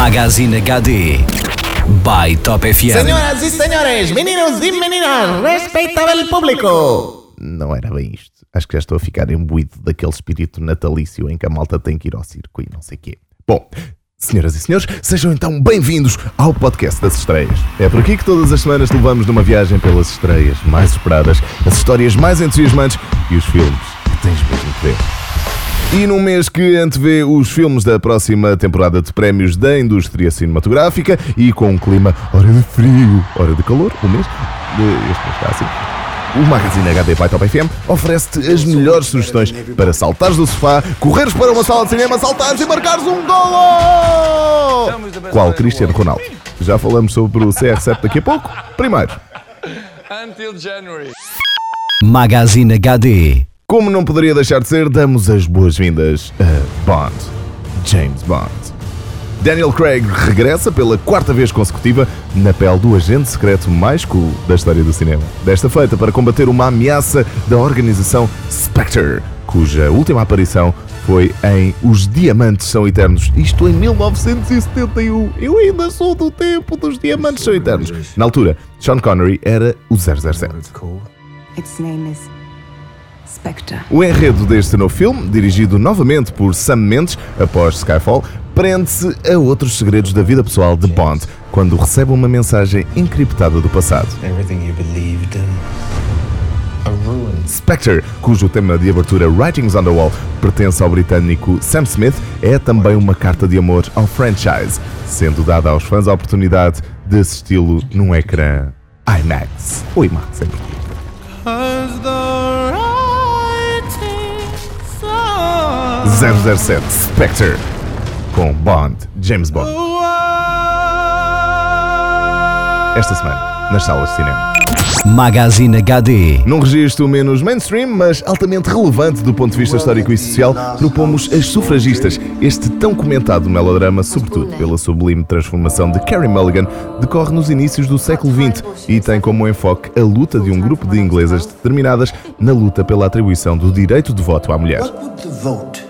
Magazine HD by Top FM. Senhoras e senhores, meninos e meninas, respeitável público. Não era bem isto. Acho que já estou a ficar imbuído daquele espírito natalício em que a malta tem que ir ao circo e não sei quê. Bom, senhoras e senhores, sejam então bem-vindos ao podcast das estreias. É por aqui que todas as semanas te levamos numa viagem pelas estreias mais esperadas, as histórias mais entusiasmantes e os filmes que tens mesmo que ver. E num mês que antevê os filmes da próxima temporada de prémios da indústria cinematográfica e com um clima hora de frio, hora de calor, o mês, de, este mês está assim. O Magazine HD by Top FM oferece-te as melhores sugestões para saltares do sofá, correres para uma sala de cinema, saltares e marcares um golo! Qual Cristiano Ronaldo? Já falamos sobre o CR7 daqui a pouco. Primeiro, Until January. Magazine HD. Como não poderia deixar de ser, damos as boas-vindas a Bond. James Bond. Daniel Craig regressa pela quarta vez consecutiva na pele do agente secreto mais cool da história do cinema. Desta feita para combater uma ameaça da organização Spectre, cuja última aparição foi em Os Diamantes São Eternos, isto em 1971. Eu ainda sou do tempo dos Diamantes São Eternos. Na altura, Sean Connery era o 007. Its name is Spectre. O enredo deste novo filme, dirigido novamente por Sam Mendes após Skyfall, prende-se a outros segredos da vida pessoal de Bond, quando recebe uma mensagem encriptada do passado. Everything you believed in. A ruin. Spectre, cujo tema de abertura Writings on the Wall pertence ao britânico Sam Smith, é também uma carta de amor ao franchise, sendo dada aos fãs a oportunidade de assisti-lo num ecrã IMAX ou IMAX em português. 007 Spectre com Bond, James Bond. Esta semana, nas salas de cinema. Magazine HD. Num registro menos mainstream, mas altamente relevante do ponto de vista histórico e social, propomos As Sufragistas, este tão comentado melodrama, sobretudo pela sublime transformação de Carrie Mulligan, decorre nos inícios do século XX e tem como enfoque a luta de um grupo de inglesas determinadas na luta pela atribuição do direito de voto à mulher. What would the vote?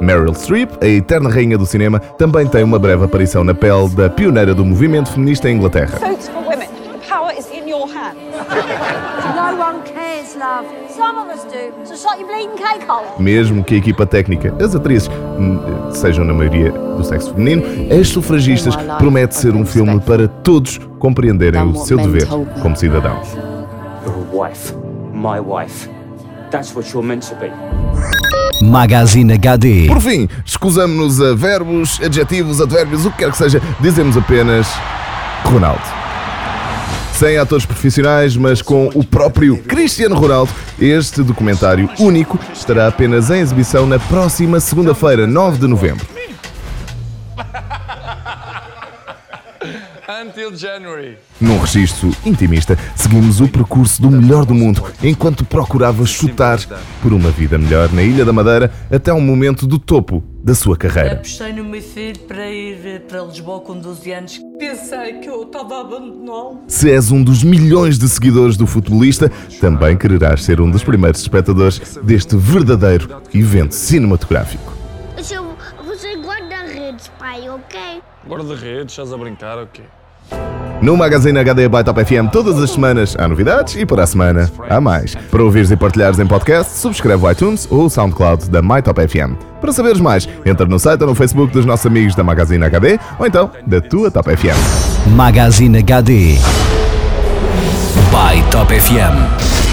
Meryl Streep, a eterna rainha do cinema, também tem uma breve aparição na pele da pioneira do movimento feminista em Inglaterra. Mesmo que a equipa técnica, as atrizes, hum, sejam na maioria do sexo feminino, As Sufragistas promete ser um filme para todos compreenderem o seu dever como cidadãos. Your wife. My wife. That's what you're meant to be. Magazine HD. Por fim, escusamos-nos a verbos, adjetivos, advérbios, o que quer que seja, dizemos apenas Ronaldo. Sem atores profissionais, mas com o próprio Cristiano Ronaldo, este documentário único estará apenas em exibição na próxima segunda-feira, 9 de novembro. Until January. Num registro intimista, seguimos o percurso do melhor do mundo enquanto procurava chutar por uma vida melhor na Ilha da Madeira até o momento do topo da sua carreira. Apostei no meu filho para ir para Lisboa com 12 anos. Pensei que eu estava a abandoná-lo. Se és um dos milhões de seguidores do futebolista, também quererás ser um dos primeiros espectadores deste verdadeiro evento cinematográfico. Você guarda redes, pai, ok? Guarda-redes, estás a brincar, ok? No Magazine HD by Top FM, todas as semanas há novidades e para a semana há mais. Para ouvires e partilhares em podcast, subscreve o iTunes ou o SoundCloud da My Top FM. Para saberes mais, entra no site ou no Facebook dos nossos amigos da Magazine HD ou então da tua Top FM. Magazine HD by Top FM.